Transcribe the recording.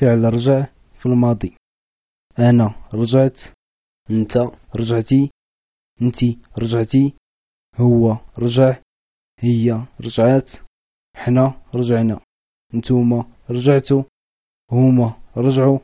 فعل رجع في الماضي. أنا رجعت أنت رجعتي أنت رجعتي هو رجع هي رجعات حنا رجعنا نتوما رجعتو هما رجعوا.